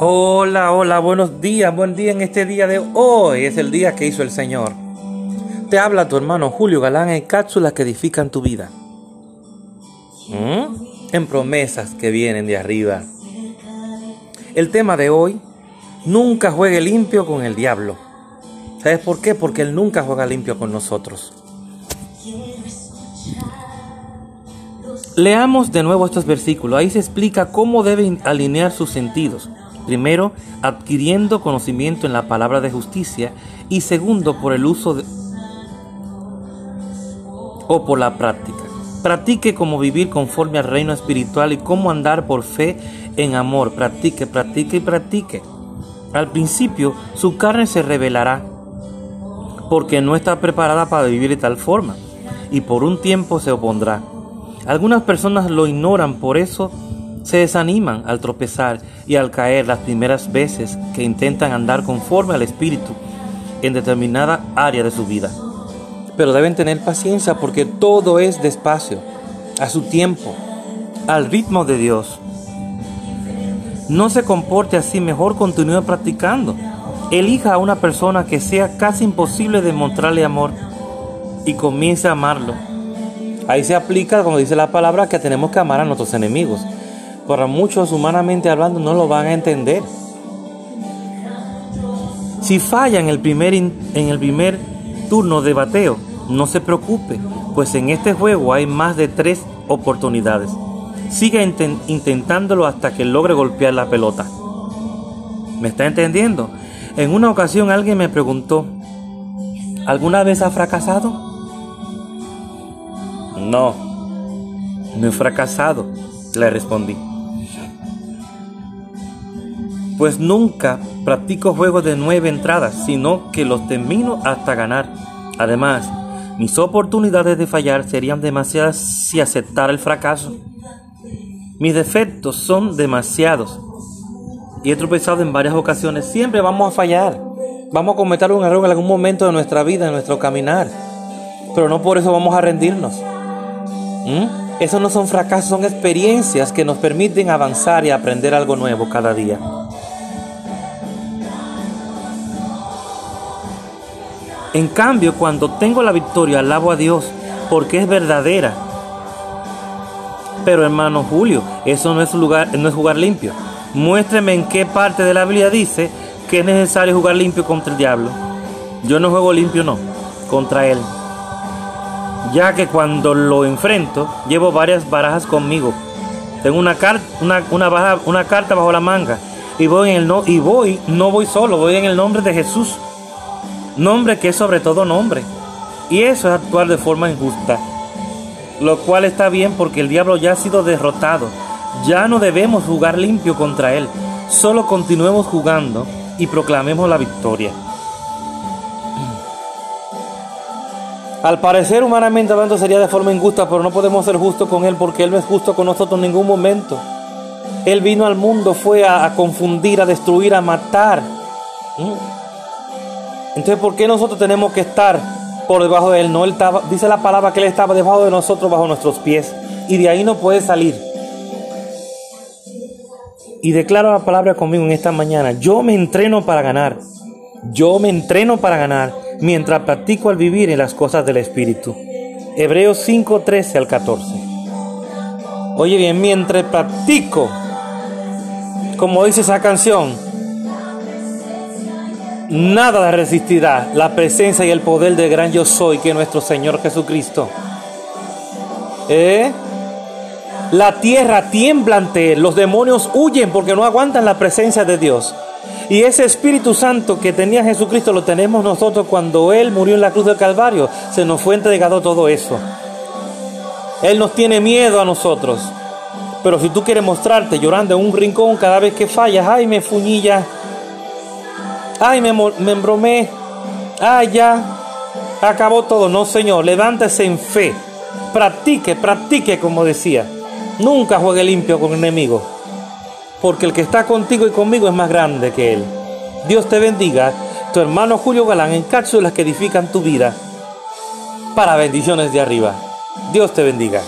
Hola, hola, buenos días, buen día en este día de hoy. Es el día que hizo el Señor. Te habla tu hermano Julio Galán en cápsulas que edifican tu vida. ¿Mm? En promesas que vienen de arriba. El tema de hoy, nunca juegue limpio con el diablo. ¿Sabes por qué? Porque él nunca juega limpio con nosotros. Leamos de nuevo estos versículos. Ahí se explica cómo deben alinear sus sentidos. Primero, adquiriendo conocimiento en la palabra de justicia y segundo, por el uso de, o por la práctica. Practique cómo vivir conforme al reino espiritual y cómo andar por fe en amor. Practique, practique y practique. Al principio, su carne se revelará porque no está preparada para vivir de tal forma y por un tiempo se opondrá. Algunas personas lo ignoran, por eso se desaniman al tropezar y al caer las primeras veces que intentan andar conforme al Espíritu en determinada área de su vida. Pero deben tener paciencia porque todo es despacio, a su tiempo, al ritmo de Dios. No se comporte así, mejor continúe practicando. Elija a una persona que sea casi imposible demostrarle amor y comience a amarlo Ahí se aplica, como dice la palabra, que tenemos que amar a nuestros enemigos. Para muchos, humanamente hablando, no lo van a entender. Si falla en el primer, en el primer turno de bateo, no se preocupe, pues en este juego hay más de tres oportunidades. Siga intentándolo hasta que logre golpear la pelota. ¿Me está entendiendo? En una ocasión alguien me preguntó, ¿alguna vez ha fracasado? No, no he fracasado, le respondí. Pues nunca practico juegos de nueve entradas, sino que los termino hasta ganar. Además, mis oportunidades de fallar serían demasiadas si aceptara el fracaso. Mis defectos son demasiados y he tropezado en varias ocasiones. Siempre vamos a fallar. Vamos a cometer un error en algún momento de nuestra vida, en nuestro caminar. Pero no por eso vamos a rendirnos. ¿Mm? Esos no son fracasos, son experiencias que nos permiten avanzar y aprender algo nuevo cada día. En cambio, cuando tengo la victoria, alabo a Dios porque es verdadera. Pero hermano Julio, eso no es, lugar, no jugar limpio. Muéstreme en qué parte de la Biblia dice que es necesario jugar limpio contra el diablo. Yo no juego limpio, no, contra él ya que cuando lo enfrento llevo varias barajas conmigo. Tengo una, una, una, una carta bajo la manga y voy, en el no, y voy, no voy solo, voy en el nombre de Jesús. Nombre que es sobre todo nombre. Y eso es actuar de forma injusta. Lo cual está bien porque el diablo ya ha sido derrotado. Ya no debemos jugar limpio contra él. Solo continuemos jugando y proclamemos la victoria. Al parecer, humanamente hablando, sería de forma injusta, pero no podemos ser justos con Él porque Él no es justo con nosotros en ningún momento. Él vino al mundo, fue a, confundir, a destruir, a matar. ¿Mm? Entonces, ¿por qué nosotros tenemos que estar por debajo de Él? No, él estaba, dice la palabra que Él estaba debajo de nosotros, bajo nuestros pies. Y de ahí no puede salir. Y declaro la palabra conmigo en esta mañana. Yo me entreno para ganar. Yo me entreno para ganar mientras practico al vivir en las cosas del Espíritu. Hebreos 5, 13 al 14. Oye bien, mientras practico, como dice esa canción, nada resistirá la presencia y el poder del gran yo soy que nuestro Señor Jesucristo. ¿Eh? La tierra tiembla ante él, los demonios huyen porque no aguantan la presencia de Dios. Y ese Espíritu Santo que tenía Jesucristo lo tenemos nosotros cuando Él murió en la cruz del Calvario. Se nos fue entregado todo eso. Él nos tiene miedo a nosotros. Pero si tú quieres mostrarte llorando en un rincón cada vez que fallas, ay, me fuñilla, ay, me, embromé, ay, ya, acabó todo. No, Señor, levántese en fe. Practique, practique, como decía. Nunca juegue limpio con enemigos porque el que está contigo y conmigo es más grande que Él. Dios te bendiga, tu hermano Julio Galán en cápsulas que edifican tu vida para bendiciones de arriba. Dios te bendiga.